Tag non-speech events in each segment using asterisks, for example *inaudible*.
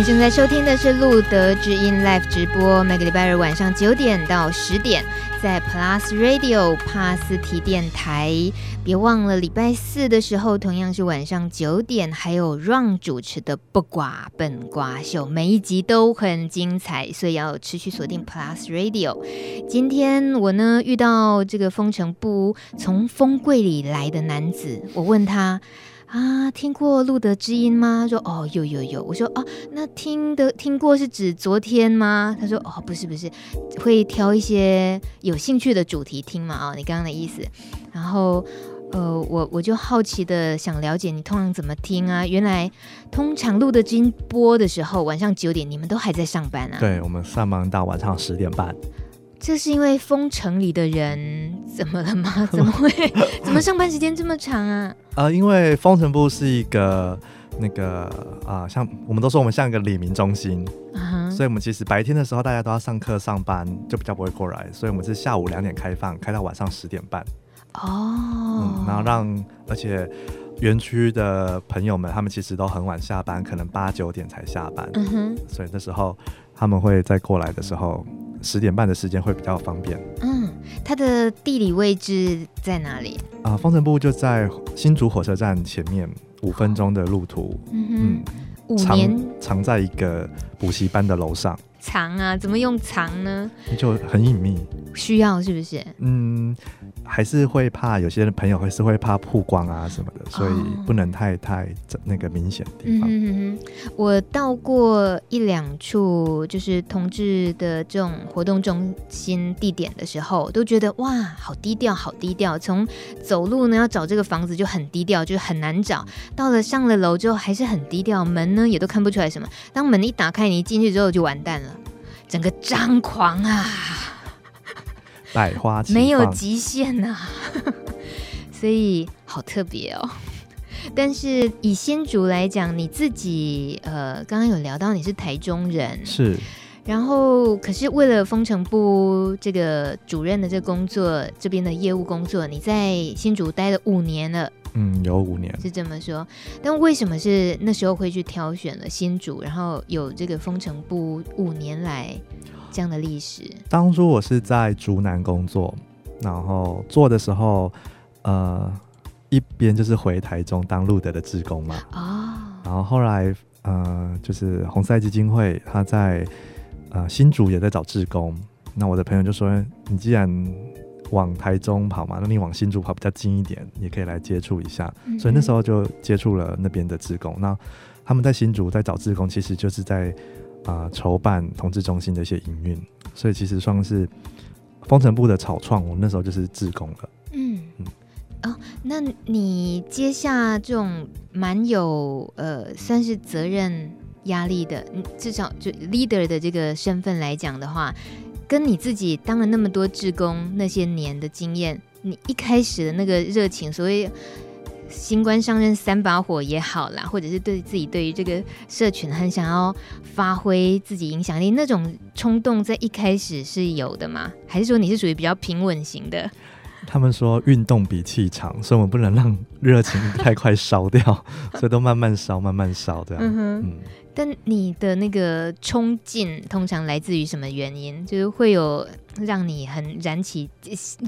你正在收听的是路德之音 Live 直播，每个礼拜日晚上九点到十点，在 Plus Radio 帕斯提电台。别忘了礼拜四的时候，同样是晚上九点，还有 Ron 主持的不挂笨瓜秀，每一集都很精彩，所以要持续锁定 Plus Radio。今天我呢遇到这个风城部从风柜里来的男子，我问他。啊，听过路德之音吗？说哦，有有有。我说哦，那听的听过是指昨天吗？他说哦，不是不是，会挑一些有兴趣的主题听嘛。哦，你刚刚的意思。然后呃，我我就好奇的想了解你通常怎么听啊？原来通常路德之音播的时候，晚上九点你们都还在上班啊？对，我们上班到晚上十点半。这是因为封城里的人怎么了吗？*laughs* 怎么会？怎么上班时间这么长啊？呃，因为封城部是一个那个啊、呃，像我们都说我们像一个李明中心，uh-huh. 所以我们其实白天的时候大家都要上课上班，就比较不会过来，所以我们是下午两点开放，开到晚上十点半。哦、oh. 嗯，然后让而且园区的朋友们他们其实都很晚下班，可能八九点才下班，uh-huh. 所以那时候他们会再过来的时候。十点半的时间会比较方便。嗯，它的地理位置在哪里？啊、呃，风城部就在新竹火车站前面，五分钟的路途。嗯五年藏，藏在一个补习班的楼上。藏啊？怎么用藏呢？就很隐秘。需要是不是？嗯。还是会怕有些朋友还是会怕曝光啊什么的，所以不能太太那个明显的地方。嗯哼哼。我到过一两处就是同志的这种活动中心地点的时候，都觉得哇，好低调，好低调。从走路呢要找这个房子就很低调，就很难找。到了上了楼之后还是很低调，门呢也都看不出来什么。当门一打开，你一进去之后就完蛋了，整个张狂啊！百花没有极限呐、啊，*laughs* 所以好特别哦。但是以新竹来讲，你自己呃，刚刚有聊到你是台中人，是。然后可是为了风城部这个主任的这个工作，这边的业务工作，你在新竹待了五年了。嗯，有五年是这么说。但为什么是那时候会去挑选了新竹，然后有这个风城部五年来？这样的历史。当初我是在竹南工作，然后做的时候，呃，一边就是回台中当路德的志工嘛。哦。然后后来，呃，就是红赛基金会他在呃新竹也在找志工，那我的朋友就说：“你既然往台中跑嘛，那你往新竹跑比较近一点，也可以来接触一下。嗯”所以那时候就接触了那边的志工。那他们在新竹在找志工，其实就是在。啊、呃，筹办同志中心的一些营运，所以其实算是风城部的草创，我那时候就是志工了。嗯嗯，哦，那你接下这种蛮有呃，算是责任压力的，至少就 leader 的这个身份来讲的话，跟你自己当了那么多志工那些年的经验，你一开始的那个热情，所谓。新官上任三把火也好啦，或者是对自己对于这个社群很想要发挥自己影响力那种冲动，在一开始是有的吗？还是说你是属于比较平稳型的？他们说运动比气长，所以我们不能让热情太快烧掉，*laughs* 所以都慢慢烧，慢慢烧这样。嗯哼。嗯。但你的那个冲劲通常来自于什么原因？就是会有让你很燃起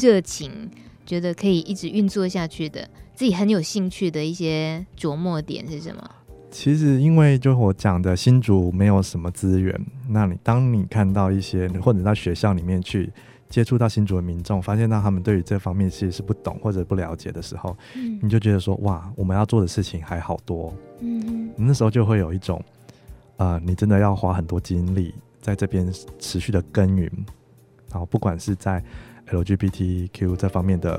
热情，觉得可以一直运作下去的。自己很有兴趣的一些琢磨点是什么？其实，因为就我讲的新竹没有什么资源，那你当你看到一些或者到学校里面去接触到新竹的民众，发现到他们对于这方面其实是不懂或者不了解的时候，嗯，你就觉得说哇，我们要做的事情还好多，嗯，那时候就会有一种，呃，你真的要花很多精力在这边持续的耕耘，然后不管是在 LGBTQ 这方面的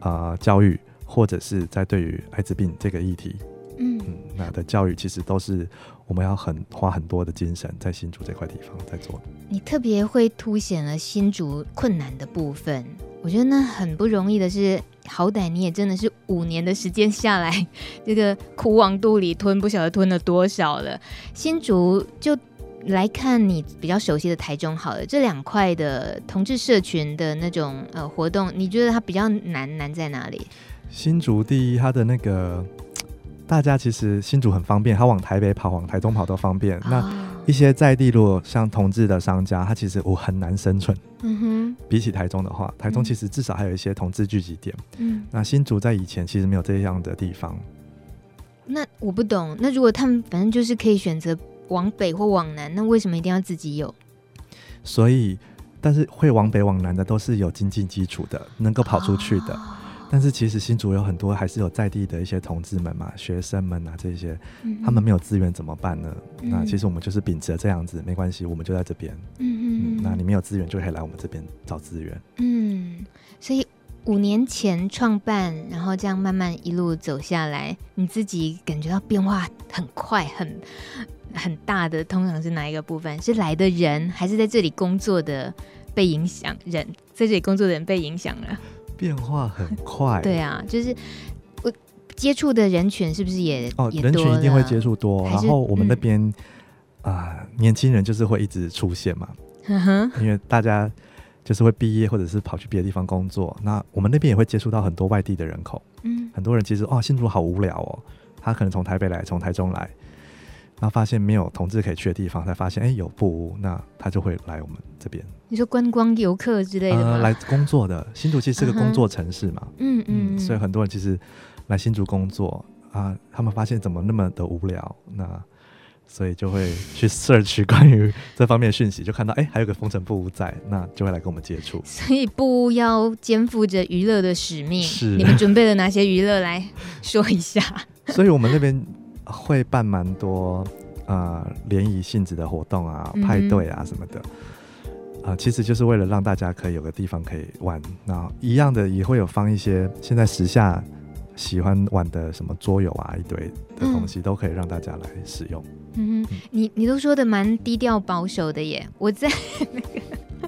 啊、呃、教育。或者是在对于艾滋病这个议题，嗯，嗯，那的教育其实都是我们要很花很多的精神在新竹这块地方在做的。你特别会凸显了新竹困难的部分，我觉得那很不容易的是，好歹你也真的是五年的时间下来，*laughs* 这个苦往肚里吞，不晓得吞了多少了。新竹就来看你比较熟悉的台中好了，这两块的同志社群的那种呃活动，你觉得它比较难难在哪里？新竹第一，它的那个大家其实新竹很方便，它往台北跑、往台中跑都方便。那一些在地，如果像同志的商家，他其实我很难生存。嗯哼，比起台中的话，台中其实至少还有一些同志聚集点。嗯，那新竹在以前其实没有这样的地方。那我不懂，那如果他们反正就是可以选择往北或往南，那为什么一定要自己有？所以，但是会往北往南的都是有经济基础的，能够跑出去的。哦但是其实新竹有很多还是有在地的一些同志们嘛，学生们啊这些，嗯、他们没有资源怎么办呢？嗯、那其实我们就是秉持这样子，没关系，我们就在这边。嗯嗯。那你没有资源就可以来我们这边找资源。嗯，所以五年前创办，然后这样慢慢一路走下来，你自己感觉到变化很快、很很大的，通常是哪一个部分？是来的人，还是在这里工作的被影响？人在这里工作的人被影响了？变化很快，对啊，就是我接触的人群是不是也哦？也人群一定会接触多，然后我们那边啊、嗯呃，年轻人就是会一直出现嘛，因为大家就是会毕业或者是跑去别的地方工作，那我们那边也会接触到很多外地的人口，嗯，很多人其实哦，新竹好无聊哦，他可能从台北来，从台中来。然后发现没有同志可以去的地方，才发现哎有布屋，那他就会来我们这边。你说观光游客之类的吗？呃，来工作的新竹其实是个工作城市嘛，嗯、uh、嗯 -huh. 嗯，所以很多人其实来新竹工作啊，他们发现怎么那么的无聊，那所以就会去 search *laughs* 关于这方面的讯息，就看到哎还有个风尘布屋在，那就会来跟我们接触。所以布屋要肩负着娱乐的使命，是你们准备了哪些娱乐来说一下？*laughs* 所以我们那边。会办蛮多呃联谊性质的活动啊，派对啊什么的，啊、其实就是为了让大家可以有个地方可以玩。那一样的也会有放一些现在时下喜欢玩的什么桌游啊，一堆的东西都可以让大家来使用。嗯哼，你你都说的蛮低调保守的耶，我在 *laughs* 那个。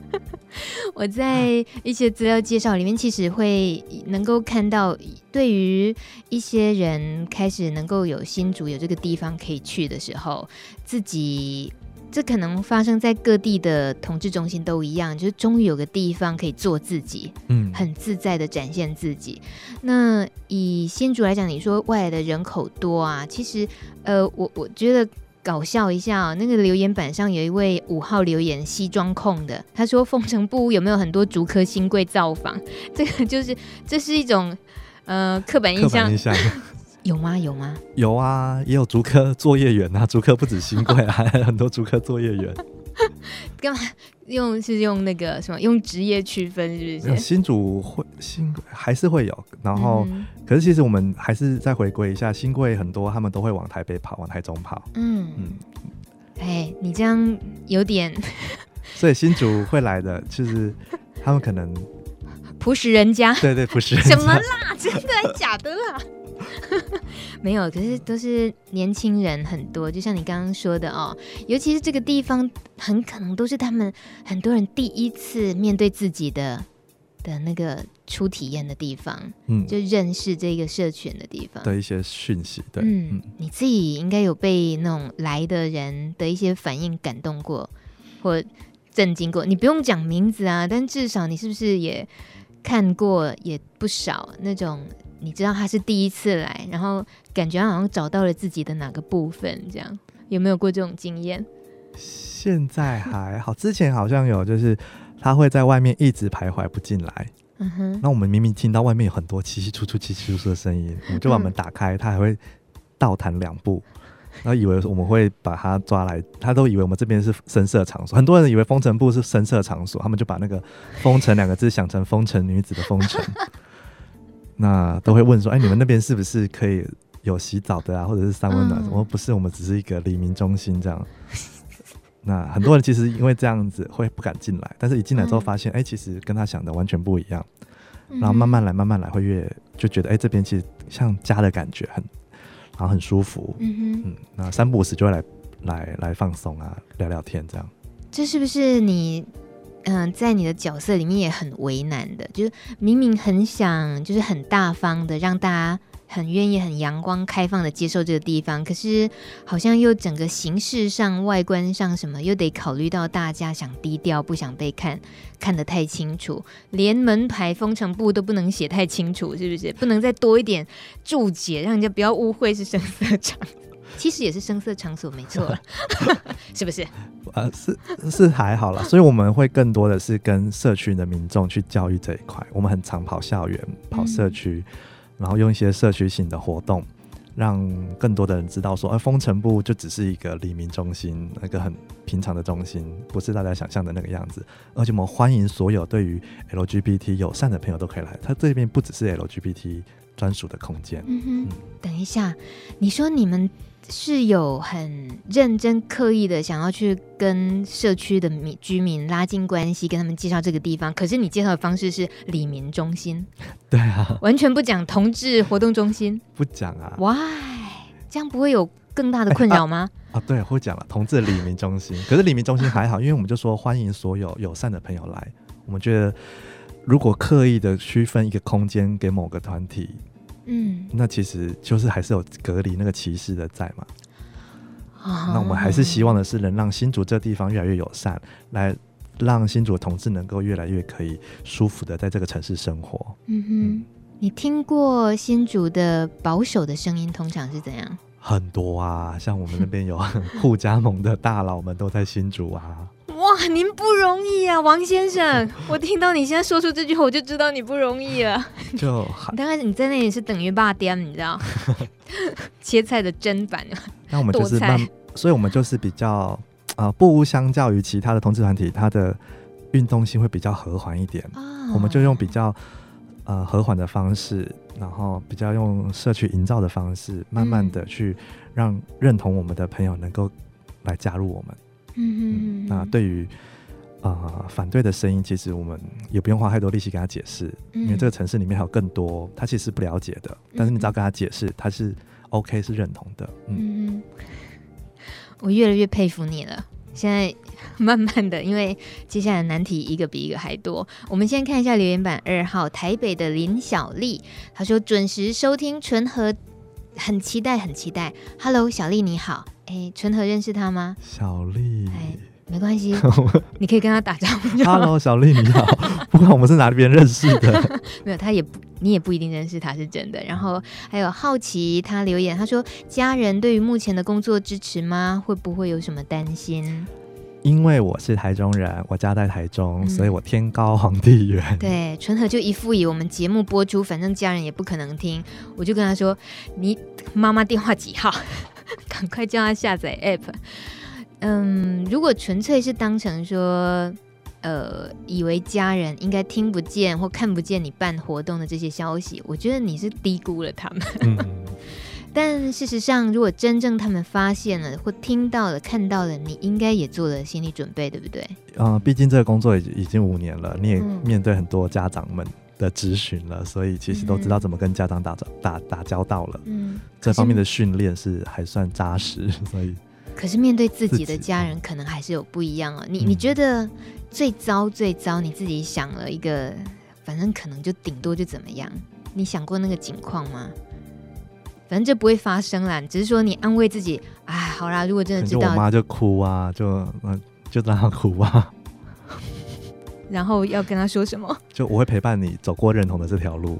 *laughs* 我在一些资料介绍里面，其实会能够看到，对于一些人开始能够有新竹有这个地方可以去的时候，自己这可能发生在各地的统治中心都一样，就是终于有个地方可以做自己，嗯，很自在的展现自己。那以新竹来讲，你说外来的人口多啊，其实呃，我我觉得。搞笑一下，那个留言板上有一位五号留言西装控的，他说：“凤城布屋有没有很多竹科新贵造访？*laughs* 这个就是这是一种呃刻板印象，*laughs* 有吗？有吗？有啊，也有竹科作业员啊，竹科不止新贵，还有很多竹科作业员。*laughs* 干嘛？”用是用那个什么？用职业区分是不是？新主会新还是会有，然后、嗯、可是其实我们还是再回归一下，新贵很多他们都会往台北跑，往台中跑。嗯嗯，哎，你这样有点，*laughs* 所以新主会来的，就是他们可能 *laughs* 朴实人家，对对朴实人家，什么啦？真的假的啦？没有，可是都是年轻人很多，就像你刚刚说的哦，尤其是这个地方，很可能都是他们很多人第一次面对自己的的那个初体验的地方，嗯，就认识这个社群的地方。的一些讯息，对，嗯，嗯，你自己应该有被那种来的人的一些反应感动过，或震惊过，你不用讲名字啊，但至少你是不是也看过也不少那种。你知道他是第一次来，然后感觉好像找到了自己的哪个部分，这样有没有过这种经验？现在还好，之前好像有，就是他会在外面一直徘徊不进来。嗯哼。那我们明明听到外面有很多窸窸窣窣、窸窸窣窣的声音，我们就把门打开，他还会倒弹两步，然后以为我们会把他抓来，他都以为我们这边是深色场所。很多人以为风尘部是深色场所，他们就把那个“风尘”两个字想成风尘女子的风城。那都会问说，哎，你们那边是不是可以有洗澡的啊，或者是三温暖？我、嗯、说不是，我们只是一个黎明中心这样。*laughs* 那很多人其实因为这样子会不敢进来，但是一进来之后发现，哎、嗯，其实跟他想的完全不一样。然后慢慢来，慢慢来，会越就觉得，哎，这边其实像家的感觉很，然后很舒服。嗯嗯，那三不五时就会来来来放松啊，聊聊天这样。这是不是你？嗯，在你的角色里面也很为难的，就是明明很想，就是很大方的让大家很愿意、很阳光、开放的接受这个地方，可是好像又整个形式上、外观上什么，又得考虑到大家想低调，不想被看看得太清楚，连门牌封城簿都不能写太清楚，是不是？不能再多一点注解，让人家不要误会是声色场。其实也是声色场所，没错，*laughs* 是不是？呃，是是还好啦，*laughs* 所以我们会更多的是跟社区的民众去教育这一块。我们很常跑校园、跑社区。嗯然后用一些社区性的活动，让更多的人知道说，而风城部就只是一个黎明中心，那个很平常的中心，不是大家想象的那个样子。而且我们欢迎所有对于 LGBT 友善的朋友都可以来，它这边不只是 LGBT 专属的空间。嗯哼，嗯，等一下，你说你们。是有很认真刻意的想要去跟社区的民居民拉近关系，跟他们介绍这个地方。可是你介绍的方式是里民中心，*laughs* 对啊，完全不讲同志活动中心，不讲啊？Why？这样不会有更大的困扰吗？欸、啊，啊，对，会讲了同志里民中心。可是里民中心还好，因为我们就说欢迎所有友善的朋友来。我们觉得如果刻意的区分一个空间给某个团体。嗯，那其实就是还是有隔离那个歧视的在嘛。啊，那我们还是希望的是能让新竹这地方越来越友善，来让新竹的同志能够越来越可以舒服的在这个城市生活。嗯哼，嗯，你听过新竹的保守的声音通常是怎样？很多啊，像我们那边有护家盟的大佬们都在新竹啊。哇，您不容易啊，王先生！*laughs* 我听到你现在说出这句话，我就知道你不容易了。就刚开始你在那里是等于霸颠，你知道？*laughs* 切菜的砧板。那我们就是慢，所以我们就是比较呃，不相较于其他的同志团体，它的运动性会比较和缓一点。啊、我们就用比较呃和缓的方式，然后比较用社区营造的方式，慢慢的去让认同我们的朋友能够来加入我们。嗯嗯，那对于啊、呃、反对的声音，其实我们也不用花太多力气跟他解释，嗯，因为这个城市里面还有更多他其实是不了解的，嗯，但是你只要跟他解释，他是 OK 是认同的。嗯，嗯，*laughs* 我越来越佩服你了。现在慢慢的，因为接下来难题一个比一个还多。我们先看一下留言板二号台北的林小丽，她说准时收听纯和，很期待很期待。Hello，小丽你好。哎，纯和认识他吗？小丽，哎，没关系，*laughs* 你可以跟他打招呼。Hello，小丽你好，不管我们是哪边认识的，*laughs* 没有，他也不，你也不一定认识他是真的。然后还有好奇，他留言，他说家人对于目前的工作支持吗？会不会有什么担心？因为我是台中人，我家在台中，嗯、所以我天高皇帝远。对，纯和就一副以我们节目播出，反正家人也不可能听，我就跟他说，你妈妈电话几号？*laughs* 赶快叫他下载 app。嗯，如果纯粹是当成说，呃，以为家人应该听不见或看不见你办活动的这些消息，我觉得你是低估了他们。嗯、*laughs* 但事实上，如果真正他们发现了或听到了、看到了，你应该也做了心理准备，对不对？嗯，毕竟这个工作已已经五年了，你也面对很多家长们。的咨询了，所以其实都知道怎么跟家长打交打打交道了。嗯，这方面的训练是还算扎实，所以。可是面对自己的家人，可能还是有不一样啊。你你觉得最糟最糟，你自己想了一个，反正可能就顶多就怎么样？你想过那个情况吗？反正就不会发生啦，只是说你安慰自己，哎，好啦，如果真的知道，我妈就哭啊，就嗯，就让她哭啊。然后要跟他说什么？*laughs* 就我会陪伴你走过认同的这条路。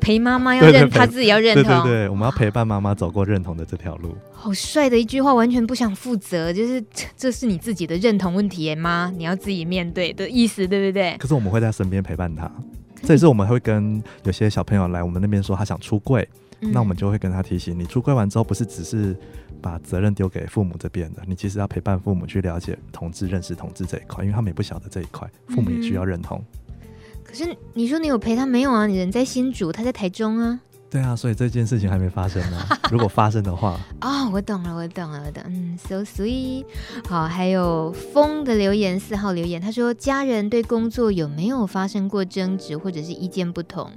陪妈妈要认，他自己要认同。对对对，我们要陪伴妈妈走过认同的这条路。好帅的一句话，完全不想负责，就是 *laughs* 这是你自己的认同问题吗？你要自己面对的意思，对不对？可是我们会在身边陪伴他。这也是我们会跟有些小朋友来我们那边说他想出柜，嗯，那我们就会跟他提醒：你出柜完之后，不是只是。把责任丢给父母这边的，你其实要陪伴父母去了解同志、认识同志这一块，因为他们也不晓得这一块，父母也需要认同。嗯。可是你说你有陪他没有啊？你人在新竹，他在台中啊。对啊，所以这件事情还没发生呢。*laughs* 如果发生的话，哦，我懂了，我懂了，我懂。嗯，so sweet。好，还有风的留言，四号留言，他说家人对工作有没有发生过争执或者是意见不同？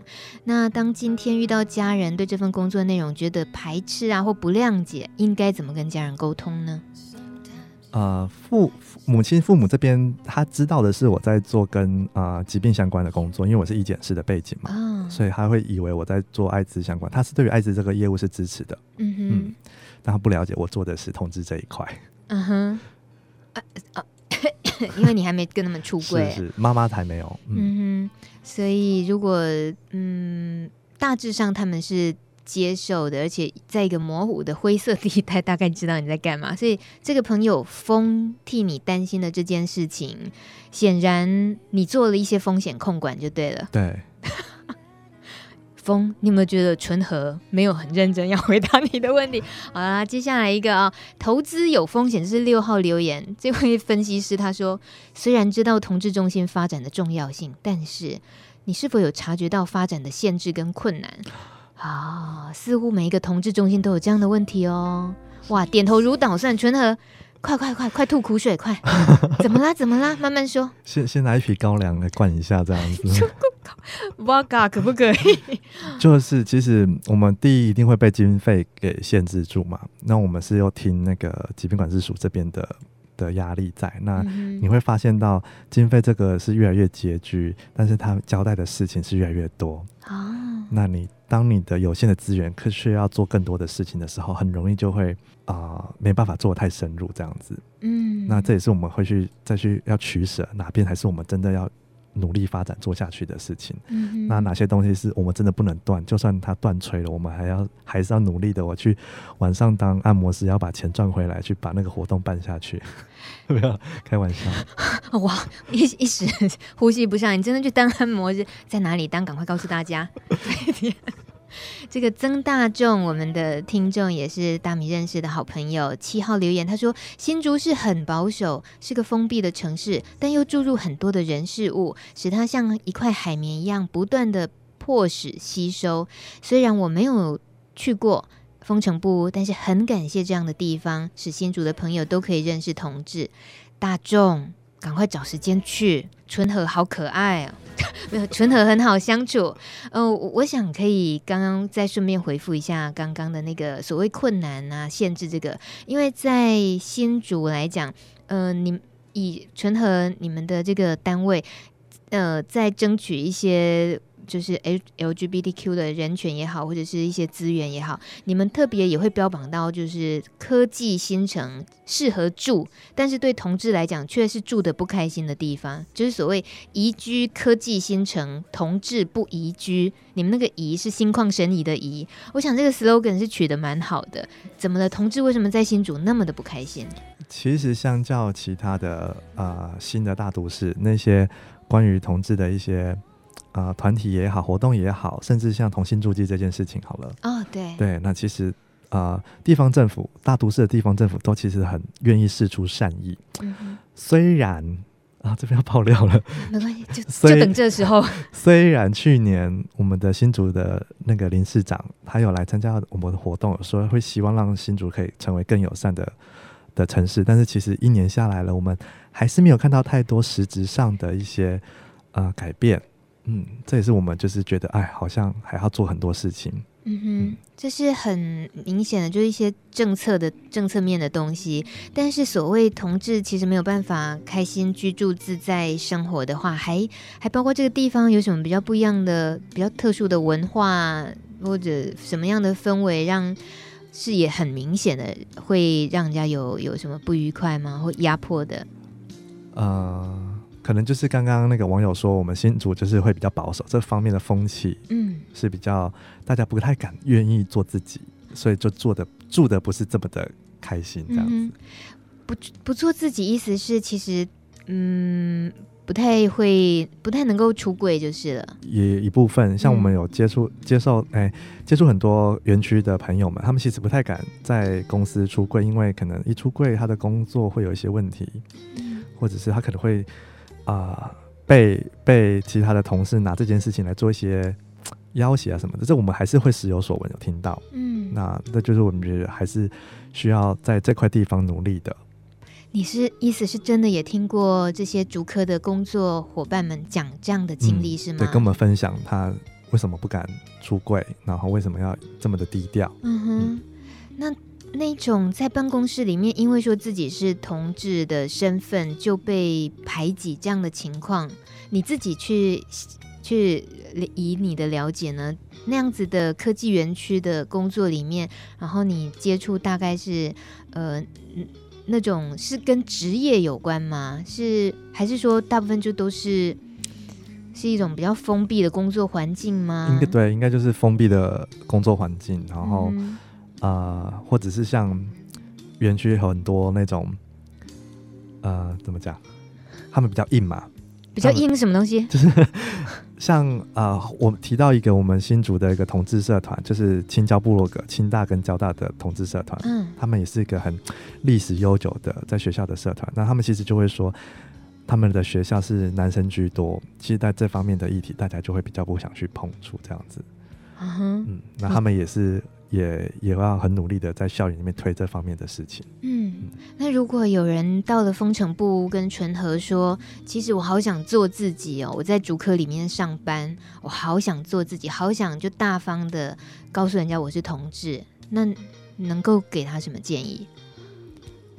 那当今天遇到家人对这份工作内容觉得排斥啊或不谅解，应该怎么跟家人沟通呢？呃，父母亲父母这边他知道的是我在做跟啊、呃、疾病相关的工作，因为我是医检师的背景嘛，哦、所以他会以为我在做艾滋相关，他是对于艾滋这个业务是支持的，嗯哼。嗯，但他不了解我做的是同志这一块，嗯哼，啊啊，*coughs* 因为你还没跟他们出柜，是是，妈妈才没有，嗯，嗯哼，所以如果嗯大致上他们是。接受的，而且在一个模糊的灰色地带，大概知道你在干嘛。所以这个朋友风替你担心的这件事情，显然你做了一些风险控管就对了。对，*laughs* 风，你有没有觉得纯和没有很认真要回答你的问题？好啦，接下来一个啊，投资有风险是六号留言，这位分析师他说，虽然知道同志中心发展的重要性，但是你是否有察觉到发展的限制跟困难？啊、哦，似乎每一个同志中心都有这样的问题哦。哇，点头如捣蒜，纯和，快快快快吐苦水，快！*laughs* 怎么啦？怎么啦？慢慢说。先先拿一瓶高粱来灌一下，这样子。*laughs* 哇嘎，可不可以？*laughs* 就是，其实我们第一一定会被经费给限制住嘛。那我们是要听那个疾病管制署这边的的压力在。那你会发现到经费这个是越来越拮据，但是他交代的事情是越来越多。啊。那你。当你的有限的资源可是要做更多的事情的时候，很容易就会啊、呃、没办法做得太深入这样子。嗯，那这也是我们会去再去要取舍哪边才是我们真的要努力发展做下去的事情。嗯，那哪些东西是我们真的不能断？就算它断吹了，我们还要还是要努力的。我去晚上当按摩师，要把钱赚回来，去把那个活动办下去。*laughs* 不要开玩笑。哇，一一时呼吸不上，你真的去当按摩师，在哪里当？赶快告诉大家。*laughs* 这个曾大众，我们的听众也是大米认识的好朋友。七号留言，他说新竹是很保守，是个封闭的城市，但又注入很多的人事物，使它像一块海绵一样不断的迫使吸收。虽然我没有去过风城部，但是很感谢这样的地方，使新竹的朋友都可以认识同志。大众，赶快找时间去，春和好可爱哦。*laughs* 没有，纯和很好相处。呃，我想可以刚刚再顺便回复一下刚刚的那个所谓困难啊、限制这个，因为在新竹来讲，呃，你以纯和你们的这个单位，呃，在争取一些。就是 L LGBTQ 的人权也好，或者是一些资源也好，你们特别也会标榜到，就是科技新城适合住，但是对同志来讲却是住得不开心的地方，就是所谓宜居科技新城，同志不宜居。你们那个宜是心旷神怡的宜，我想这个 slogan 是取得蛮好的。怎么了？同志为什么在新竹那么的不开心？其实相较其他的呃新的大都市，那些关于同志的一些。啊，团体也好，活动也好，甚至像同性注记这件事情，好了，哦，对，对，那其实啊、呃，地方政府、大都市的地方政府都其实很愿意释出善意。嗯，虽然啊，这边要爆料了，没关系，就 *laughs* 就等这时候。*laughs* 虽然去年我们的新竹的那个林市长，他有来参加我们的活动，说会希望让新竹可以成为更友善的的城市，但是其实一年下来了，我们还是没有看到太多实质上的一些呃改变。嗯，这也是我们就是觉得，哎，好像还要做很多事情。嗯哼，这是很明显的，就是一些政策的政策面的东西。但是所谓同志其实没有办法开心居住自在生活的话，还还包括这个地方有什么比较不一样的、比较特殊的文化，或者什么样的氛围，让视野很明显的会让人家有有什么不愉快吗？或压迫的？呃。可能就是刚刚那个网友说，我们新竹就是会比较保守，这方面的风气，嗯，是比较大家不太敢愿意做自己，所以就做的住的不是这么的开心，这样子。嗯、不不做自己，意思是其实嗯不太会，不太能够出柜就是了。也一部分，像我们有接触、嗯、接受哎接触很多园区的朋友们，他们其实不太敢在公司出柜，因为可能一出柜，他的工作会有一些问题，嗯、或者是他可能会。啊、呃，被被其他的同事拿这件事情来做一些要挟啊什么的，这我们还是会时有所闻，有听到。嗯，那那就是我们觉得还是需要在这块地方努力的。你是意思是真的也听过这些竹科的工作伙伴们讲这样的经历是吗？嗯？对，跟我们分享他为什么不敢出柜，然后为什么要这么的低调。嗯哼，嗯，那那种在办公室里面，因为说自己是同志的身份就被排挤这样的情况，你自己去去以你的了解呢，那样子的科技园区的工作里面，然后你接触大概是呃那种是跟职业有关吗？是还是说大部分就都是是一种比较封闭的工作环境吗？应该对，应该就是封闭的工作环境，然后。嗯呃，或者是像园区很多那种，呃，怎么讲？他们比较硬嘛，比较硬什么东西？*laughs* 就是像啊、呃，我提到一个我们新竹的一个同志社团，就是青交部落格，清大跟交大的同志社团，嗯，他们也是一个很历史悠久的在学校的社团。那他们其实就会说，他们的学校是男生居多，其实在这方面的议题，大家就会比较不想去碰触这样子。嗯哼，嗯，那他们也是。也也要很努力的在校园里面推这方面的事情。嗯，那如果有人到了风城部跟纯和说，其实我好想做自己哦，我在竹科里面上班，我好想做自己，好想就大方的告诉人家我是同志，那能够给他什么建议？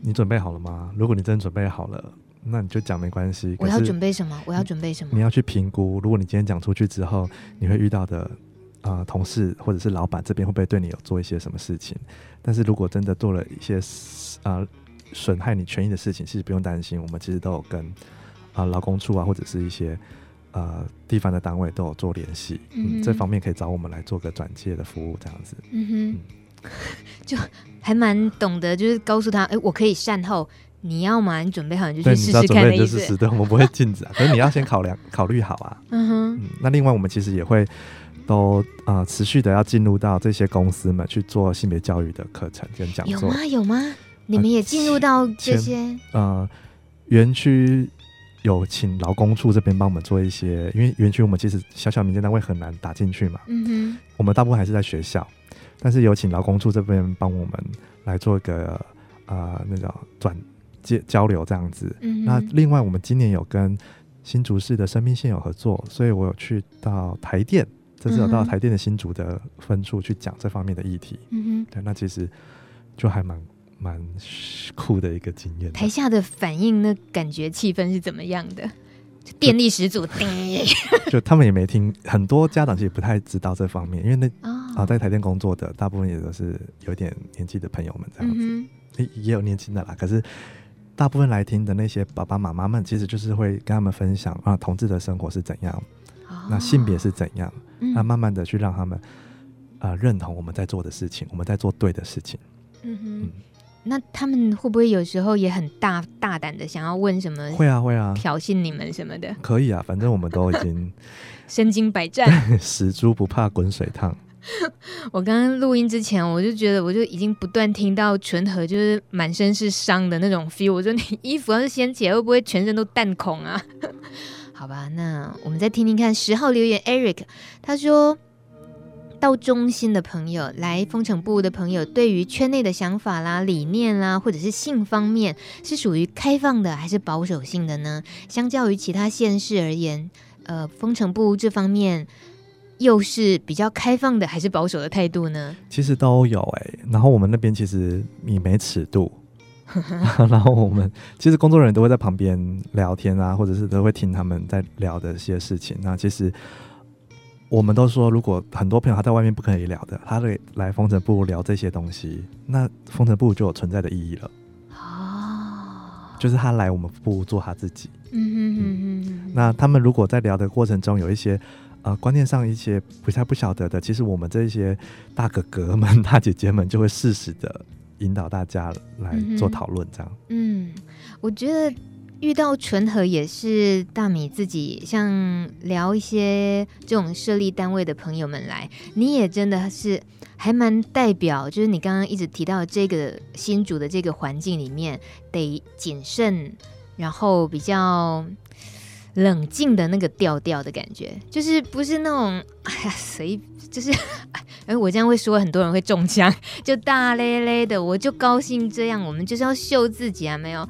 你准备好了吗？如果你真准备好了，那你就讲没关系。我要准备什么？我要准备什么？你要去评估，如果你今天讲出去之后，你会遇到的。呃，同事或者是老板这边会不会对你有做一些什么事情？但是如果真的做了一些啊损害你权益的事情，其实不用担心，我们其实都有跟啊劳工处啊或者是一些呃地方的单位都有做联系，嗯，嗯，这方面可以找我们来做个转介的服务，这样子。嗯哼，嗯 *laughs* 就还蛮懂得，就是告诉他，哎、欸，我可以善后，你要吗？你准备好你就去试试看的意思。是的，我们不会禁止啊，*laughs* 可是你要先考量考虑好啊。嗯哼嗯，那另外我们其实也会。都啊、呃，持续的要进入到这些公司们去做性别教育的课程跟讲座。有吗？有吗？你们也进入到这些？呃，园区有请劳工处这边帮我们做一些，因为园区我们其实小小民间单位很难打进去嘛。嗯哼。我们大部分还是在学校，但是有请劳工处这边帮我们来做一个啊、呃，那种转接交流这样子。嗯。那另外，我们今年有跟新竹市的生命线有合作，所以我有去到台电。这是有到台电的新竹的分处去讲这方面的议题，嗯哼，对，那其实就还蛮蛮酷的一个经验。台下的反应，那感觉气氛是怎么样的？电力十足，*laughs* 就他们也没听，很多家长其实不太知道这方面，因为那啊、哦、在台电工作的大部分也都是有点年纪的朋友们这样子，嗯、也也有年轻的啦。可是大部分来听的那些爸爸妈妈们，其实就是会跟他们分享啊，同志的生活是怎样。那性别是怎样？那、嗯、慢慢的去让他们啊、呃、认同我们在做的事情，我们在做对的事情。嗯哼。嗯，那他们会不会有时候也很大大胆的想要问什么？会啊会啊，挑衅你们什么的？可以啊，反正我们都已经 *laughs* 身经百战，*laughs* 死猪不怕滚水烫。我刚刚录音之前，我就觉得我就已经不断听到纯和就是满身是伤的那种 feel。我说你衣服要是掀起来，会不会全身都弹孔啊？好吧，那我们再听听看十号留言，Eric 他说到中心的朋友，来风城部的朋友，对于圈内的想法啦、理念啦，或者是性方面，是属于开放的还是保守性的呢？相较于其他县市而言，呃，风城部这方面又是比较开放的还是保守的态度呢？其实都有哎、然后我们那边其实也没尺度。*laughs* 然后我们其实工作人员都会在旁边聊天啊，或者是都会听他们在聊的一些事情。那其实我们都说，如果很多朋友他在外面不可以聊的，他会来风城部聊这些东西，那风城部就有存在的意义了。哦，就是他来我们部做他自己。嗯哼哼哼。那他们如果在聊的过程中有一些呃观念上一些不太不晓得的，其实我们这些大哥哥们、大姐姐们就会适时的。引导大家来做讨论，这样嗯。嗯，我觉得遇到纯和也是大米自己，像聊一些这种设立单位的朋友们来，你也真的是还蛮代表，就是你刚刚一直提到这个新竹的这个环境里面得谨慎，然后比较冷静的那个调调的感觉，就是不是那种哎呀随就是。*laughs* 哎，我这样会说，很多人会中枪，*laughs* 就大咧咧的，我就高兴这样。我们就是要秀自己啊，没有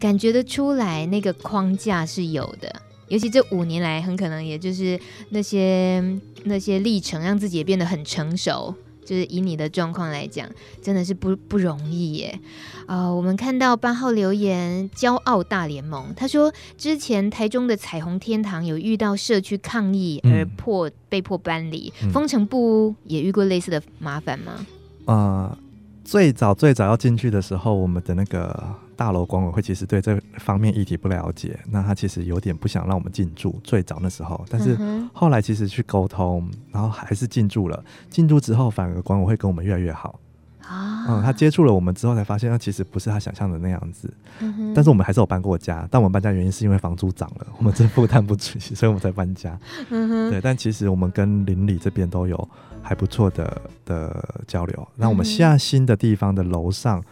感觉得出来那个框架是有的。尤其这五年来，很可能也就是那些那些历程，让自己也变得很成熟，就是以你的状况来讲，真的是不不容易耶。啊、呃，我们看到八号留言，骄傲大联盟，他说之前台中的彩虹天堂有遇到社区抗议而迫、嗯、被迫搬离，风城不屋也遇过类似的麻烦吗？啊、呃，最早最早要进去的时候，我们的那个。大楼管委会其实对这方面议题不了解，那他其实有点不想让我们进驻。最早那时候，但是后来其实去沟通，然后还是进驻了。进驻之后，反而管委会跟我们越来越好。啊，嗯，他接触了我们之后，才发现那其实不是他想象的那样子。嗯。但是我们还是有搬过家，但我们搬家原因是因为房租涨了，我们真负担不起，*laughs* 所以我们才搬家。嗯。对，但其实我们跟邻里这边都有还不错的的交流。那我们现在新的地方的楼上。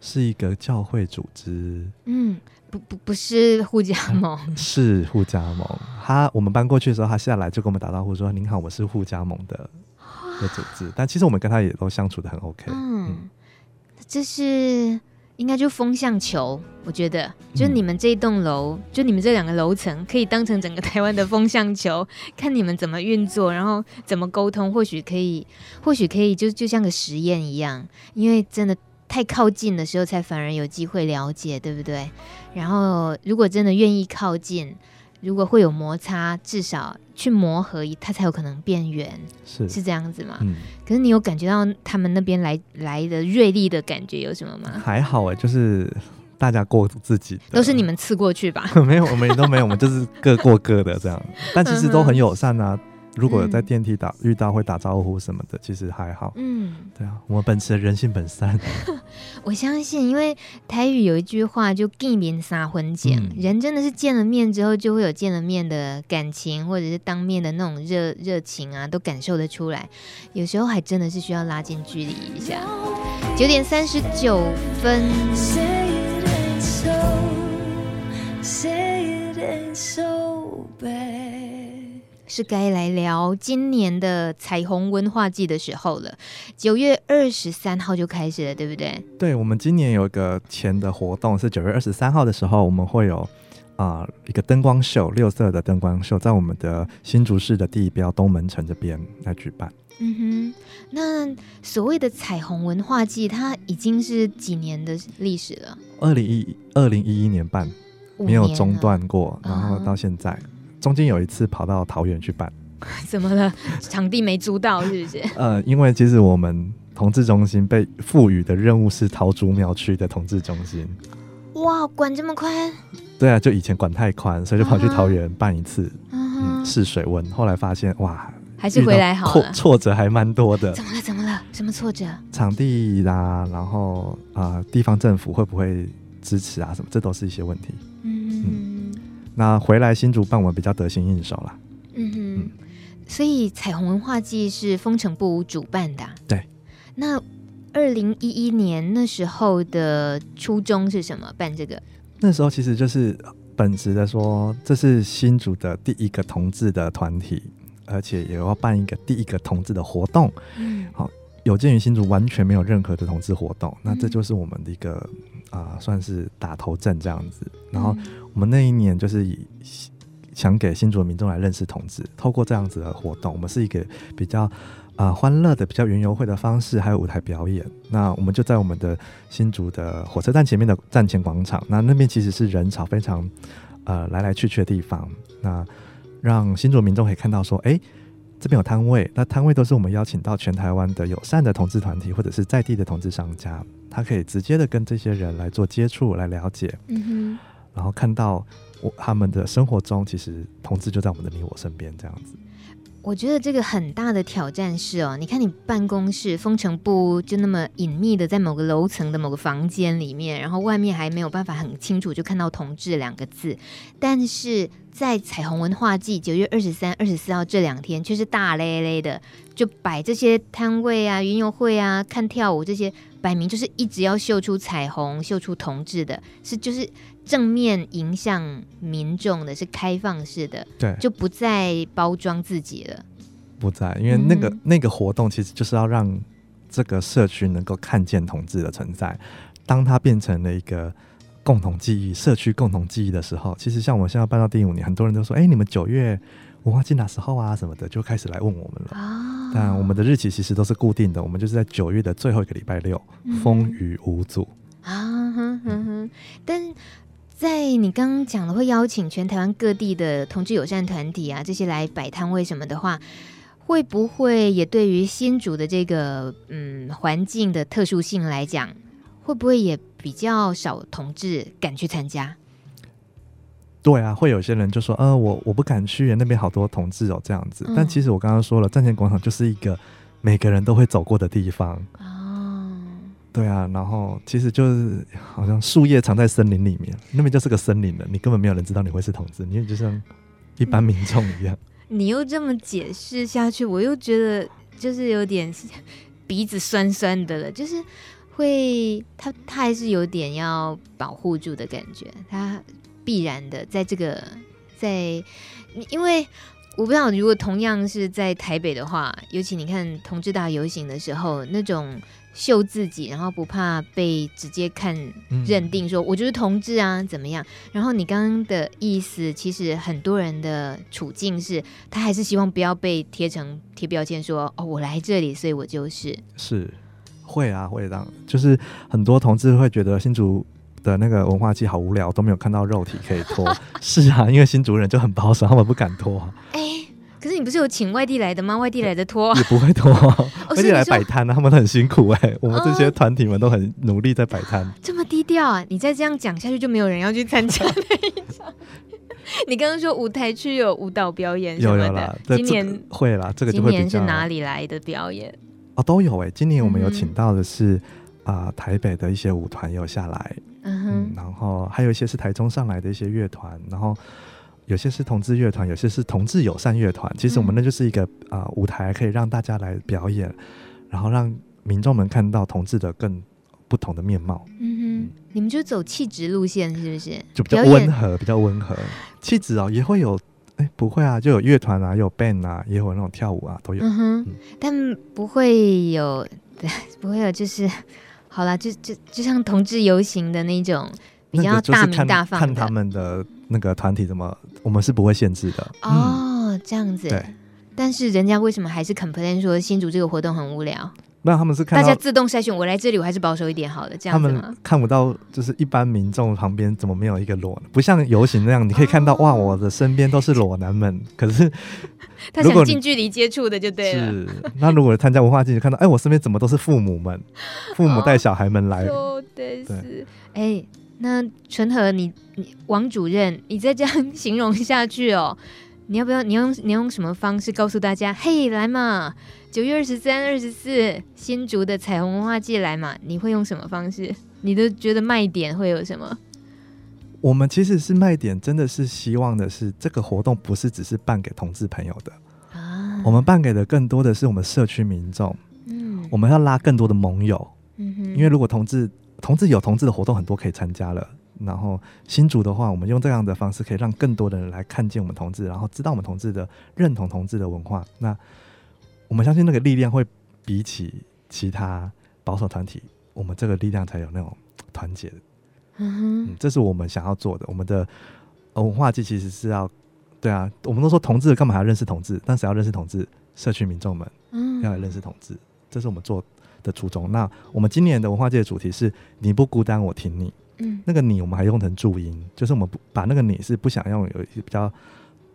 是一个教会组织，嗯，不不不是互加盟，*laughs* 是互加盟。他我们搬过去的时候，他下来就跟我们打招呼说：“您好，我是互加盟的的组织。”但其实我们跟他也都相处的很 OK。嗯，嗯，这是应该就风向球，我觉得，就你们这一栋楼，嗯，就你们这两个楼层，可以当成整个台湾的风向球，*laughs* 看你们怎么运作，然后怎么沟通，或许可以，或许可以，就就像个实验一样，因为真的。太靠近的时候，才反而有机会了解，对不对？然后，如果真的愿意靠近，如果会有摩擦，至少去磨合，它才有可能变圆。是是这样子吗？嗯。可是你有感觉到他们那边来来的锐利的感觉有什么吗？还好哎，就是大家过自己，都是你们刺过去吧？*laughs* 没有，我们都没有，我们就是各过各的这样。但其实都很友善啊。如果在电梯打、嗯、遇到会打招呼什么的，其实还好。嗯，对啊，我们本持人性本善。*laughs* 我相信，因为台语有一句话，就见面三分情、嗯，人真的是见了面之后，就会有见了面的感情，或者是当面的那种热热情啊，都感受得出来。有时候还真的是需要拉近距离一下。九点三十九分。是该来聊今年的彩虹文化季的时候了。九月二十三号就开始了，对不对？对，我们今年有一个前的活动是九月二十三号的时候，我们会有啊、呃、一个灯光秀，六色的灯光秀，在我们的新竹市的地标东门城这边来举办。嗯哼，那所谓的彩虹文化季，它已经是几年的历史了？二零一二零一一年办，没有中断过，然后到现在。中间有一次跑到桃园去办，*laughs* 怎么了？场地没租到是不是？*laughs* 呃，因为其实我们同志中心被赋予的任务是桃竹苗区的同志中心。哇，管这么宽？对啊，就以前管太宽，所以就跑去桃园办一次，嗯，试水温。后来发现哇，还是回来好了。挫折还蛮多的。怎么了？怎么了？什么挫折？场地啦、啊，然后啊、呃，地方政府会不会支持啊？什么？这都是一些问题。那回来新竹办，我比较得心应手了。嗯哼嗯，所以彩虹文化季是风城部主办的。对。那二零一一年那时候的初衷是什么？办这个？那时候其实就是本质的说，这是新竹的第一个同志的团体，而且也要办一个第一个同志的活动。嗯。好，有鉴于新竹完全没有任何的同志活动，那这就是我们的一个啊、呃，算是打头阵这样子。然后。我们那一年就是以想给新竹民众来认识同志，透过这样子的活动，我们是一个比较啊、欢乐的、比较云游会的方式，还有舞台表演。那我们就在我们的新竹的火车站前面的站前广场，那那边其实是人潮非常呃来来去去的地方。那让新竹民众可以看到说，哎，这边有摊位，那摊位都是我们邀请到全台湾的友善的同志团体或者是在地的同志商家，他可以直接的跟这些人来做接触、来了解。嗯。然后看到我他们的生活中，其实同志就在我们的你我身边，这样子。我觉得这个很大的挑战是哦，你看你办公室封城不就那么隐秘的在某个楼层的某个房间里面，然后外面还没有办法很清楚就看到同志两个字，但是在彩虹文化季九月二十三、二十四号这两天，却是大咧咧的就摆这些摊位啊、云游会啊、看跳舞这些。摆明就是一直要秀出彩虹、秀出同志的，是就是正面迎向民众的，是开放式的，对，就不再包装自己了。不再，因为那个、嗯、那个活动其实就是要让这个社区能够看见同志的存在。当它变成了一个共同记忆、社区共同记忆的时候，其实像我们现在办到第五年，很多人都说：“哎，你们九月文化季哪时候啊？什么的，就开始来问我们了。”啊但我们的日期其实都是固定的，我们就是在九月的最后一个礼拜六，嗯、风雨无阻啊。哼哼哼，但在你刚刚讲的会邀请全台湾各地的同志友善团体啊，这些来摆摊位什么的话，会不会也对于新竹的这个嗯环境的特殊性来讲，会不会也比较少同志敢去参加？对啊，会有些人就说，呃，我我不敢去，那边好多同志哦，这样子。嗯、但其实我刚刚说了，站前广场就是一个每个人都会走过的地方。哦，对啊，然后其实就是好像树叶藏在森林里面，那边就是个森林了，你根本没有人知道你会是同志，你就像一般民众一样。*laughs* 你又这么解释下去，我又觉得就是有点 *laughs* 鼻子酸酸的了，就是会他他还是有点要保护住的感觉，他。必然的，在这个，在，因为我不知道，如果同样是在台北的话，尤其你看同志大游行的时候，那种秀自己，然后不怕被直接看认定说，我就是同志啊，怎么样？然后你刚刚的意思，其实很多人的处境是，他还是希望不要被贴成贴标签，说哦，我来这里，所以我就是是会啊，会让，就是很多同志会觉得新竹。的那个文化祭好无聊，都没有看到肉体可以脱。*laughs* 是啊，因为新竹人就很保守，他们不敢脱。哎、欸，可是你不是有请外地来的吗？外地来的脱也不会脱，外地来摆摊呢，他们都很辛苦哎、欸。我们这些团体们都很努力在摆摊、哦。这么低调啊！你再这样讲下去，就没有人要去参加那一场。你刚刚说舞台区有舞蹈表演什么的，有有啦，今年、会啦。这个今年是哪里来的表演？哦，都有哎、欸。今年我们有请到的是啊、台北的一些舞团有下来。嗯，然后还有一些是台中上来的一些乐团，然后有些是同志乐团，有些是同志友善乐团。其实我们那就是一个啊、呃、舞台，可以让大家来表演，然后让民众们看到同志的更不同的面貌。嗯哼，你们就走气质路线是不是？就比较温和，比较温和。气质哦，也会有，哎，不会啊，就有乐团啊，有 band 啊，也有那种跳舞啊，都有。嗯哼，嗯，但不会有，对，*laughs* 不会有，就是。好啦，就就就像同志游行的那种 *laughs* 比较大名大放看，看他们的那个团体怎么，我们是不会限制的。哦，嗯、这样子。对。但是人家为什么还是 complain 说新竹这个活动很无聊？那他们是看大家自动筛选，我来这里我还是保守一点好的，这样子？他们看不到，就是一般民众旁边怎么没有一个裸？不像游行那样，你可以看到、哦、哇，我的身边都是裸男们。可是。*laughs* 他想近距离接触的就对了。是，那如果参加文化祭，就看到，哎、欸，我身边怎么都是父母们，*laughs* 父母带小孩们来。哦，对，是。哎、欸，那纯和，你你王主任，你再这样 *laughs* 形容下去哦，你要不要？你用你用什么方式告诉大家？嘿，来嘛，九月二十三、二十四，新竹的彩虹文化季来嘛？你会用什么方式？你都觉得卖点会有什么？我们其实是卖点，真的是希望的是这个活动不是只是办给同志朋友的啊，我们办给的更多的是我们社区民众，嗯，我们要拉更多的盟友，嗯哼，因为如果同志同志有同志的活动很多可以参加了，然后新竹的话，我们用这样的方式可以让更多的人来看见我们同志，然后知道我们同志的认同同志的文化，那我们相信那个力量会比起其他保守团体，我们这个力量才有那种团结的。嗯，这是我们想要做的。我们的文化祭其实是要，对啊，我们都说同志干嘛还要认识同志？但是要认识同志，社区民众们，嗯，要来认识同志，这是我们做的初衷。那我们今年的文化界的主题是“你不孤单，我挺你”。嗯，那个“你”我们还用成注音，就是我们不把那个“你”是不想用有一些比较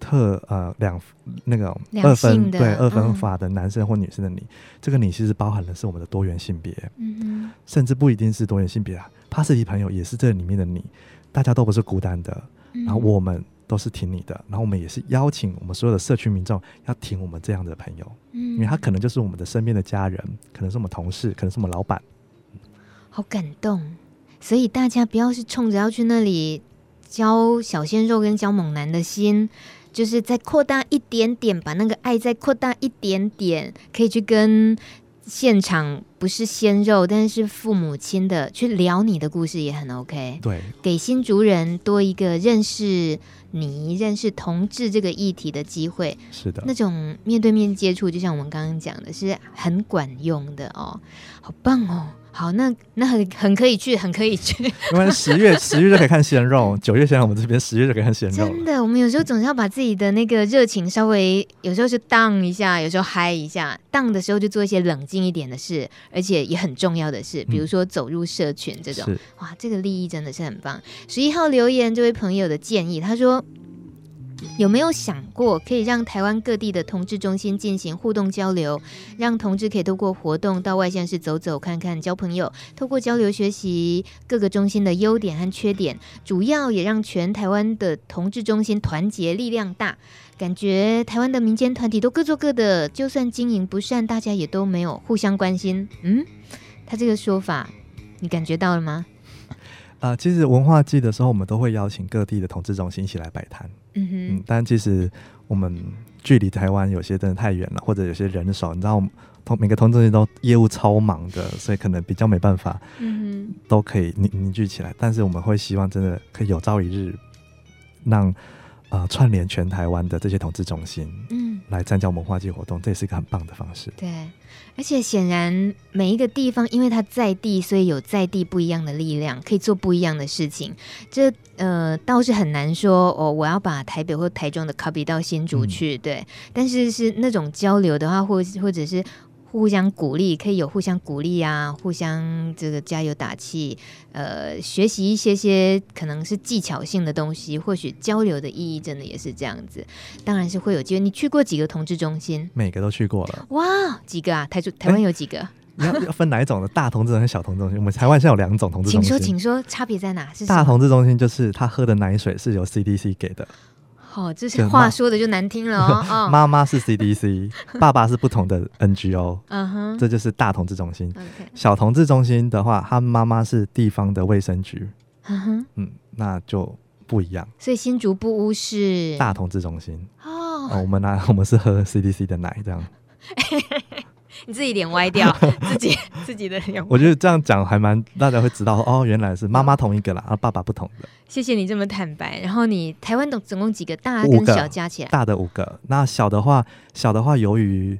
特呃两那个二分对二分法的男生或女生的“你”，嗯，这个“你”其实包含的是我们的多元性别，嗯哼，甚至不一定是多元性别啊。帕斯提朋友也是这里面的你，大家都不是孤单的，然后我们都是挺你的，然后我们也是邀请我们所有的社区民众要挺我们这样的朋友，嗯，因为他可能就是我们的身边的家人，可能是我们同事，可能是我们老板，好感动，所以大家不要是冲着要去那里教小鲜肉跟教猛男的心，就是再扩大一点点，把那个爱再扩大一点点，可以去跟。现场不是鲜肉，但是父母亲的去聊你的故事也很 OK。对，给新竹人多一个认识你、认识同志这个议题的机会。是的，那种面对面接触，就像我们刚刚讲的，是很管用的哦。好棒哦，好，那那很很可以去，很可以去。*laughs* 因为十月十月就可以看鲜肉，九月现在我们这边十月就可以看鲜肉。真的，我们有时候总是要把自己的那个热情稍微，有时候就 down 一下，有时候嗨一下。down 的时候就做一些冷静一点的事，而且也很重要的事，比如说走入社群这种。嗯、哇，这个利益真的是很棒。十一号留言这位朋友的建议，他说。有没有想过可以让台湾各地的同志中心进行互动交流，让同志可以透过活动到外县市走走看看，交朋友，透过交流学习各个中心的优点和缺点，主要也让全台湾的同志中心团结力量大。感觉台湾的民间团体都各做各的，就算经营不善，大家也都没有互相关心。嗯，他这个说法，你感觉到了吗？啊、其实文化祭的时候，我们都会邀请各地的同志中心一起来摆摊。嗯哼，嗯，但其实我们距离台湾有些真的太远了，或者有些人少，你知道，同每个同志中心都业务超忙的，所以可能比较没办法，嗯哼，都可以凝凝聚起来。但是我们会希望真的可以有朝一日让。呃，串联全台湾的这些同志中心，嗯，来参加文化祭活动，这也是一个很棒的方式。对，而且显然每一个地方，因为它在地，所以有在地不一样的力量，可以做不一样的事情。这呃倒是很难说哦，我要把台北或台中的 copy 到新竹去，嗯、对。但是是那种交流的话，或或者是。互相鼓励，可以有互相鼓励啊，互相这个加油打气，呃，学习一些些可能是技巧性的东西，或许交流的意义真的也是这样子。当然是会有机会。你去过几个同志中心？每个都去过了。哇，几个啊？台中台湾有几个？欸、你要要分哪一种的？大同志中心、小同志中心？我们台湾现在有两种同志中心。请说，请说，差别在哪？是大同志中心就是他喝的奶水是由 CDC 给的。哦，这些话说的就难听了哦。*laughs* 妈妈是 CDC，*laughs* 爸爸是不同的 NGO。*laughs* 嗯哼，这就是大同志中心。小同志中心的话，他妈妈是地方的卫生局。嗯哼，嗯，那就不一样。所以新竹不屋是大同志中心哦，哦。我们呢，我们是喝 CDC 的奶这样。你自己脸歪掉，*laughs* 自己自己的脸。我觉得这样讲还蛮，大家会知道哦，原来是妈妈同一个啦，而爸爸不同的。谢谢你这么坦白。然后你台湾总总共几个大跟小加起来？大的五个，那小的话，小的话，由于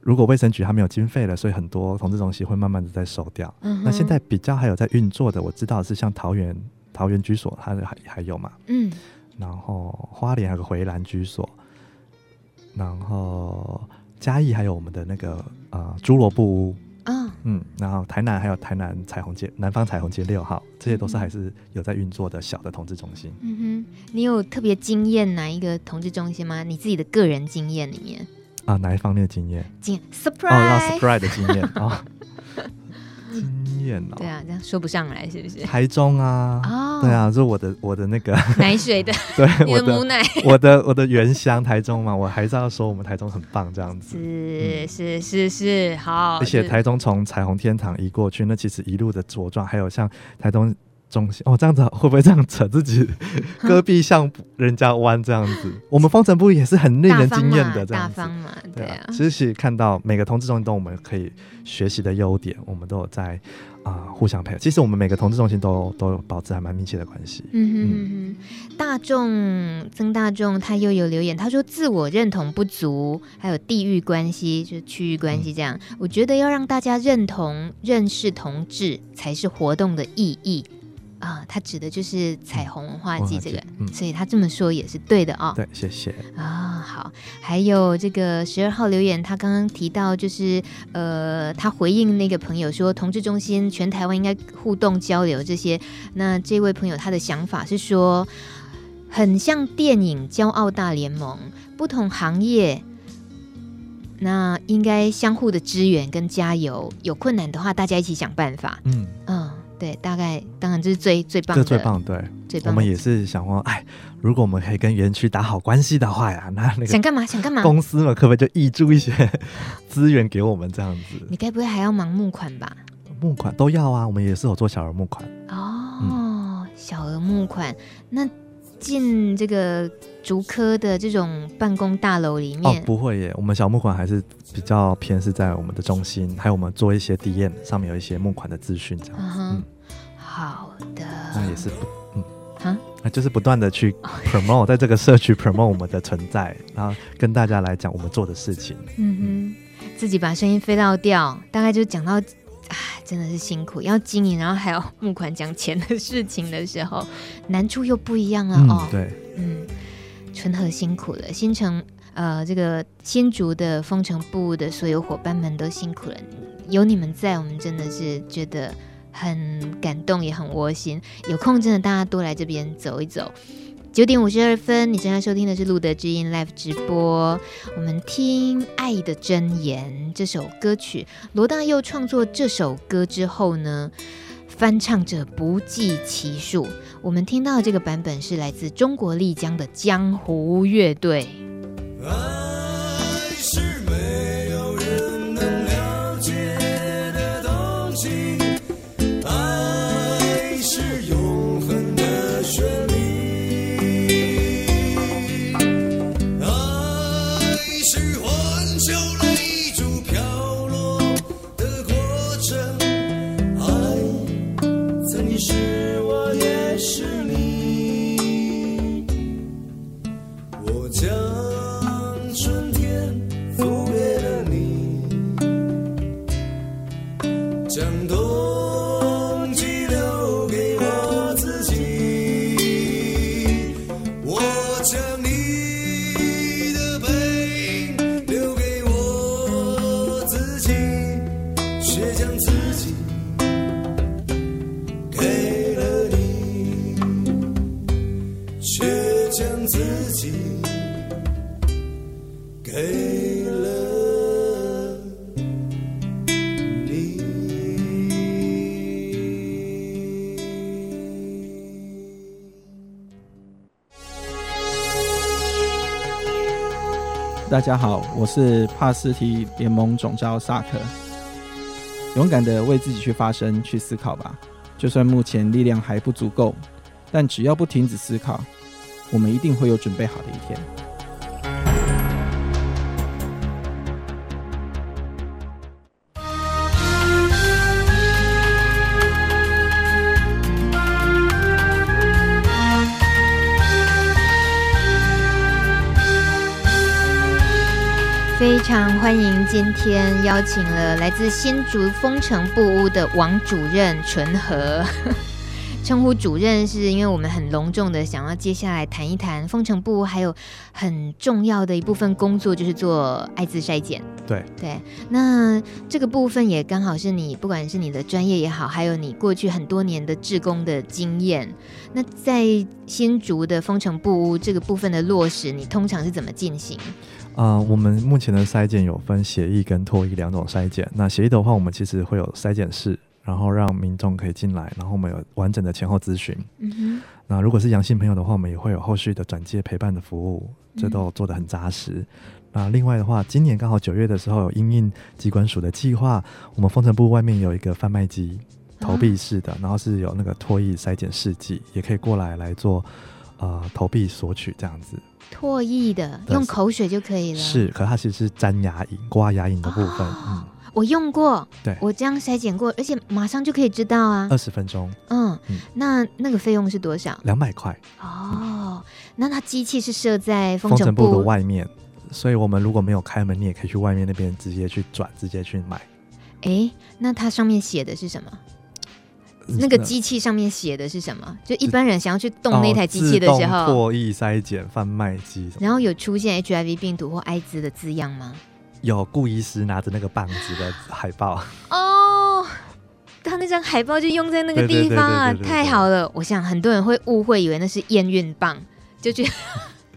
如果卫生局还没有经费了，所以很多同志中心会慢慢的在收掉。嗯。那现在比较还有在运作的，我知道是像桃园桃园居所，它还还有嘛？嗯。然后花莲还有个回蓝居所，然后。嘉义还有我们的那个呃猪萝布屋，嗯嗯，然后台南还有台南彩虹街南方彩虹街六号，这些都是还是有在运作的小的同志中心。嗯哼，你有特别惊艳哪一个同志中心吗？你自己的个人经验里面啊，哪一方面的经验？经 surprise 哦，要 surprise 的经验啊。对啊，这样说不上来是不是？台中啊，哦，对啊，是我的我的那个 *laughs* 奶水的，*laughs* 对，我的母奶，*laughs* 我的我的原乡台中嘛，我还是要说我们台中很棒这样子。是是是是，好。而且台中从彩虹天堂移过去，那其实一路的茁壮，还有像台中。中心哦，这样子 *laughs* 会不会这样扯自己？*laughs* 戈壁向人家弯这样子，*laughs* 我们方程部也是很令人惊艳的这样子。大方嘛，对啊。其实看到每个同志中心都我们可以学习的优点，我们都有在啊、呃、互相配合。其实我们每个同志中心都都有保持还蛮密切的关系。嗯哼嗯哼。大众曾大众他又有留言，他说自我认同不足，还有地域关系，就是区域关系这样。嗯、我觉得要让大家认同认识同志，才是活动的意义。啊，他指的就是彩虹文化季这个，嗯、所以他这么说也是对的啊、哦。对，谢谢啊。好，还有这个十二号留言，他刚刚提到就是呃，他回应那个朋友说，同志中心全台湾应该互动交流这些。那这位朋友他的想法是说，很像电影《骄傲大联盟》，不同行业那应该相互的支援跟加油，有困难的话大家一起想办法。嗯嗯。对，大概当然这是最最棒的，这最棒，对，最棒。我们也是想说，哎，如果我们可以跟园区打好关系的话呀，那那个想干嘛？想干嘛？公司嘛，可不可以就挹注一些资源给我们这样子？你该不会还要忙募款吧？募款都要啊，我们也是有做小额募款。哦，嗯、小额募款那。进这个竹科的这种办公大楼里面，哦，不会耶。我们小木款还是比较偏是在我们的中心，还有我们做一些 DM 上面有一些木款的资讯这样子。Uh. 嗯，好的。那也是不，嗯，啊，Huh? 就是不断的去 promote 在这个社区 promote 我们的存在，然后跟大家来讲我们做的事情。嗯哼，自己把声音飞到掉，大概就讲到。唉，真的是辛苦，要经营，然后还要募款讲钱的事情的时候，难处又不一样了、嗯、哦。对，嗯，纯和辛苦了，新城呃，这个新竹的风城部的所有伙伴们都辛苦了，有你们在，我们真的是觉得很感动，也很窝心。有空真的大家多来这边走一走。九点五十二分，你正在收听的是路德之音 Live 直播。我们听《爱的箴言》这首歌曲，罗大佑创作这首歌之后呢，翻唱者不计其数。我们听到的这个版本是来自中国丽江的江湖乐队。大家好，我是帕斯提联盟总召萨克。勇敢的为自己去发声、去思考吧。就算目前力量还不足够，但只要不停止思考，我们一定会有准备好的一天。非常欢迎今天邀请了来自新竹丰城布屋的王主任纯和，*laughs* 称呼主任是因为我们很隆重的想要接下来谈一谈丰城布屋，还有很重要的一部分工作就是做艾滋筛检。对对，那这个部分也刚好是你不管是你的专业也好，还有你过去很多年的志工的经验。那在新竹的丰城布屋这个部分的落实，你通常是怎么进行？啊、呃，我们目前的筛检有分协议跟脱衣两种筛检。那协议的话，我们其实会有筛检室，然后让民众可以进来，然后我们有完整的前后咨询。那如果是阳性朋友的话，我们也会有后续的转介陪伴的服务，这都做得很扎实。嗯、那另外的话，今年刚好九月的时候有因应机关署的计划，我们风城部外面有一个贩卖机，投币式的，啊、然后是有那个脱衣筛检试剂，也可以过来来做呃投币索取这样子。唾液的，用口水就可以了。是，可它其实是粘牙龈、刮牙龈的部分。哦、嗯，我用过，对，我这样筛检过，而且马上就可以知道啊。二十分钟。嗯，嗯，那那个费用是多少？两百块。哦，嗯、那它机器是设在风城，风城部的外面，所以我们如果没有开门，你也可以去外面那边直接去转，直接去买。哎、欸，那它上面写的是什么？那个机器上面写的是什么？就一般人想要去动那台机器的时候，唾液筛检贩卖机，然后有出现 HIV 病毒或艾滋的字样吗？有，顾医师拿着那个棒子的海报。哦，他那张海报就用在那个地方啊，太好了！我想很多人会误会，以为那是验孕棒，*laughs* 就觉得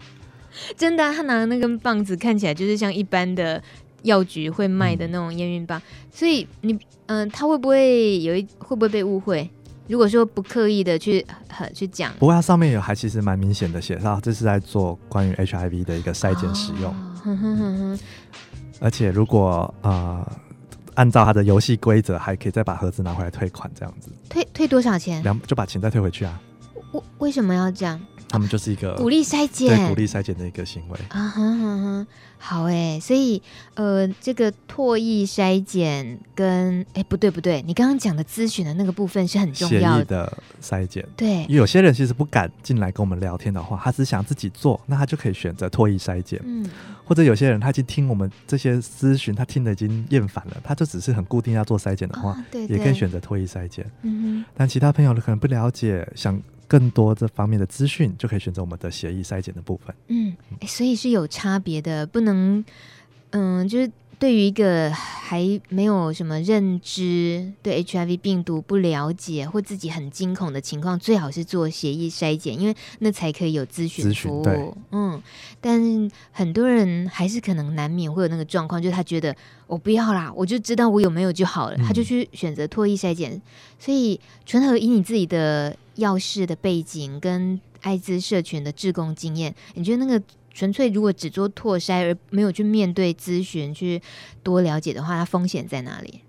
*laughs* 真的，他拿的那根棒子看起来就是像一般的。药局会卖的那种验孕棒，嗯、所以你嗯、呃，他会不会有一会不会被误会？如果说不刻意的去去讲，不过它上面有还其实蛮明显的写上，这是在做关于 HIV 的一个筛检使用。哦哼哼哼哼，而且如果呃按照它的游戏规则，还可以再把盒子拿回来退款，这样子。退退多少钱？两就把钱再退回去啊？为为什么要这样？他们就是一个鼓励筛检，对鼓励筛检的一个行为啊哈哈哈。好哎，所以呃，这个唾液筛检跟哎不对不对，你刚刚讲的咨询的那个部分是很重要的，筛检。对，因为有些人其实不敢进来跟我们聊天的话，他只想自己做，那他就可以选择唾液筛检。嗯，或者有些人他已经听我们这些咨询，他听的已经厌烦了，他就只是很固定要做筛检的话，哦、对对也可以选择唾液筛检。嗯哼，但其他朋友可能不了解，想。更多这方面的资讯，就可以选择我们的协议筛检的部分。嗯，欸，所以是有差别的，不能，嗯，就是。对于一个还没有什么认知、对 HIV 病毒不了解或自己很惊恐的情况，最好是做协议筛检，因为那才可以有咨询服务。嗯，但很多人还是可能难免会有那个状况，就是他觉得我不要啦，我就知道我有没有就好了，嗯、他就去选择唾液筛检。所以纯和以你自己的药事的背景跟艾滋社群的志工经验，你觉得那个？纯粹如果只做拓筛而没有去面对咨询去多了解的话，它风险在哪里？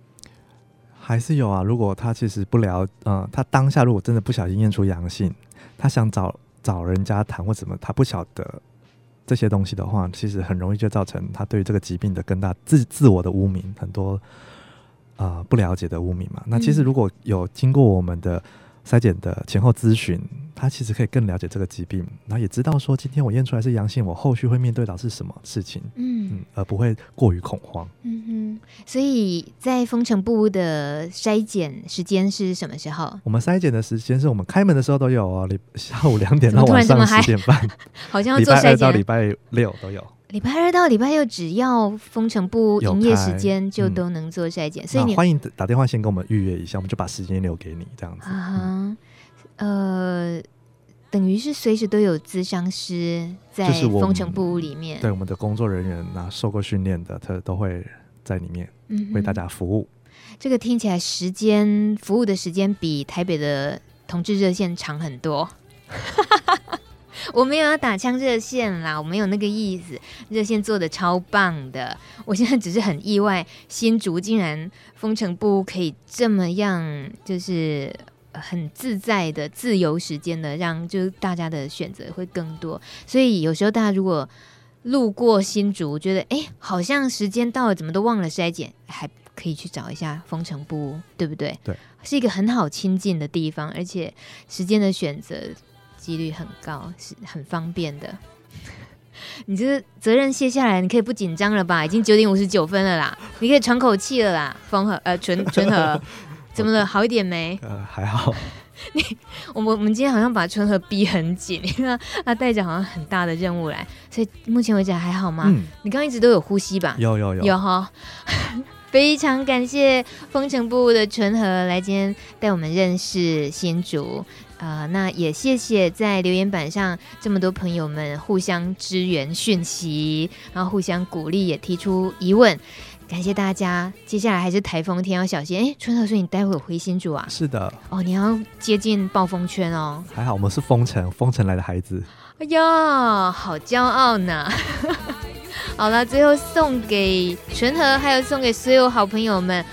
还是有啊。如果他其实不了，嗯，他当下如果真的不小心验出阳性，他想找找人家谈或什么，他不晓得这些东西的话，其实很容易就造成他对于这个疾病的更大自自我的污名，很多啊、呃、不了解的污名嘛。那其实如果有经过我们的筛检的前后咨询。他其实可以更了解这个疾病，然后也知道说今天我验出来是阳性，我后续会面对到是什么事情，嗯，嗯，而不会过于恐慌。嗯哼，所以在风城部的筛检时间是什么时候？我们筛检的时间是我们开门的时候都有哦，下午两点到晚上十点半，*laughs* 好像要做筛检，礼拜二到礼拜六都有。礼拜二到礼拜六，只要封城不营业时间就都能做筛检，嗯、所以你欢迎打电话先跟我们预约一下，我们就把时间留给你，这样子。啊嗯呃，等于是随时都有咨商师在封城部里面，对我们的工作人员那受过训练的，他都会在里面为大家服务。嗯、这个听起来时间服务的时间比台北的同志热线长很多。我没有要打枪热线啦，我没有那个意思。热线做的超棒的，我现在只是很意外，新竹竟然风城部可以这么样，就是。很自在的自由时间的，让就是大家的选择会更多。所以有时候大家如果路过新竹，觉得哎，好像时间到了，怎么都忘了筛检，还可以去找一下风城部，对不对？对，是一个很好亲近的地方，而且时间的选择几率很高，是很方便的。*laughs* 你这个责任卸下来，你可以不紧张了吧？已经九点五十九分了啦，你可以喘口气了啦。风和呃，纯纯和。*laughs* 怎么了？好一点没？*laughs* 呃，还好。你，我们我们今天好像把纯和逼很紧，因为他带着好像很大的任务来，所以目前为止还好吗？嗯，你刚刚一直都有呼吸吧？有有有有哈。非常感谢风城部的纯和来今天带我们认识新竹，呃，那也谢谢在留言板上这么多朋友们互相支援讯息，然后互相鼓励，也提出疑问。感谢大家，接下来还是台风天要小心。哎，春和，所以你待会有回新竹啊？是的。哦，你要接近暴风圈哦。还好，我们是封城，封城来的孩子。哎呀，好骄傲呢。*laughs* 好了，最后送给纯和，还有送给所有好朋友们，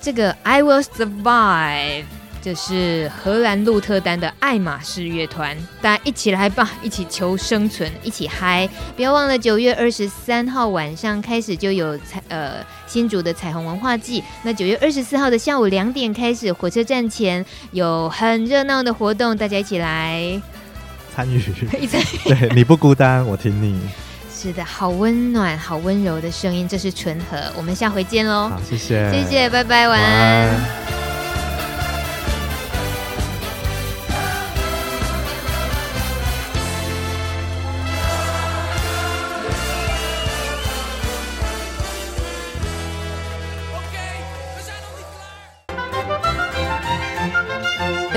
这个 I Will Survive。这是荷兰鹿特丹的爱马仕乐团，大家一起来吧，一起求生存，一起嗨！不要忘了九月二十三号晚上开始就有彩呃新竹的彩虹文化季，那九月二十四号的下午两点开始，火车站前有很热闹的活动，大家一起来参与。对，你不孤单，我听你。是的，好温暖，好温柔的声音，这是纯和，我们下回见喽！好，谢谢，谢谢，拜拜，晚安。